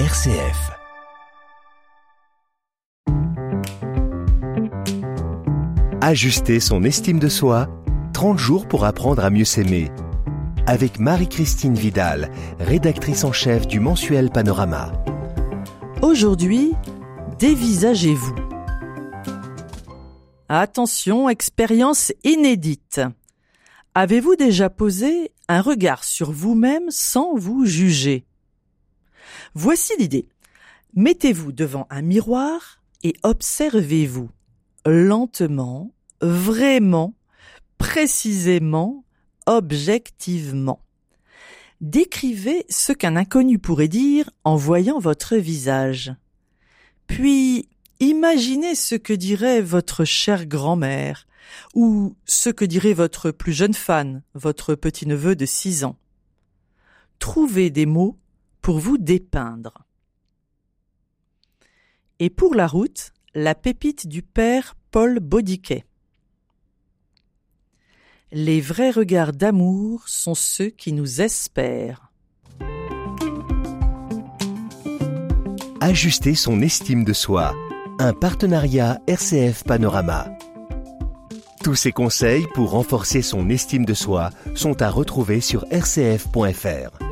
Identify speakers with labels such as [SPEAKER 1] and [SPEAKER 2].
[SPEAKER 1] RCF. Ajuster son estime de soi, 30 jours pour apprendre à mieux s'aimer. Avec Marie-Christine Vidal, rédactrice en chef du mensuel Panorama.
[SPEAKER 2] Aujourd'hui, dévisagez-vous. Attention, expérience inédite. Avez-vous déjà posé un regard sur vous-même sans vous juger? Voici l'idée. Mettez-vous devant un miroir et observez-vous lentement, vraiment, précisément, objectivement. Décrivez ce qu'un inconnu pourrait dire en voyant votre visage. Puis imaginez ce que dirait votre chère grand-mère, ou ce que dirait votre plus jeune fan, votre petit-neveu de six ans. Trouvez des mots pour vous dépeindre. Et pour la route, la pépite du père Paul Baudiquet. Les vrais regards d'amour sont ceux qui nous espèrent.
[SPEAKER 1] Ajuster son estime de soi. Un partenariat RCF Panorama. Tous ces conseils pour renforcer son estime de soi sont à retrouver sur rcf.fr.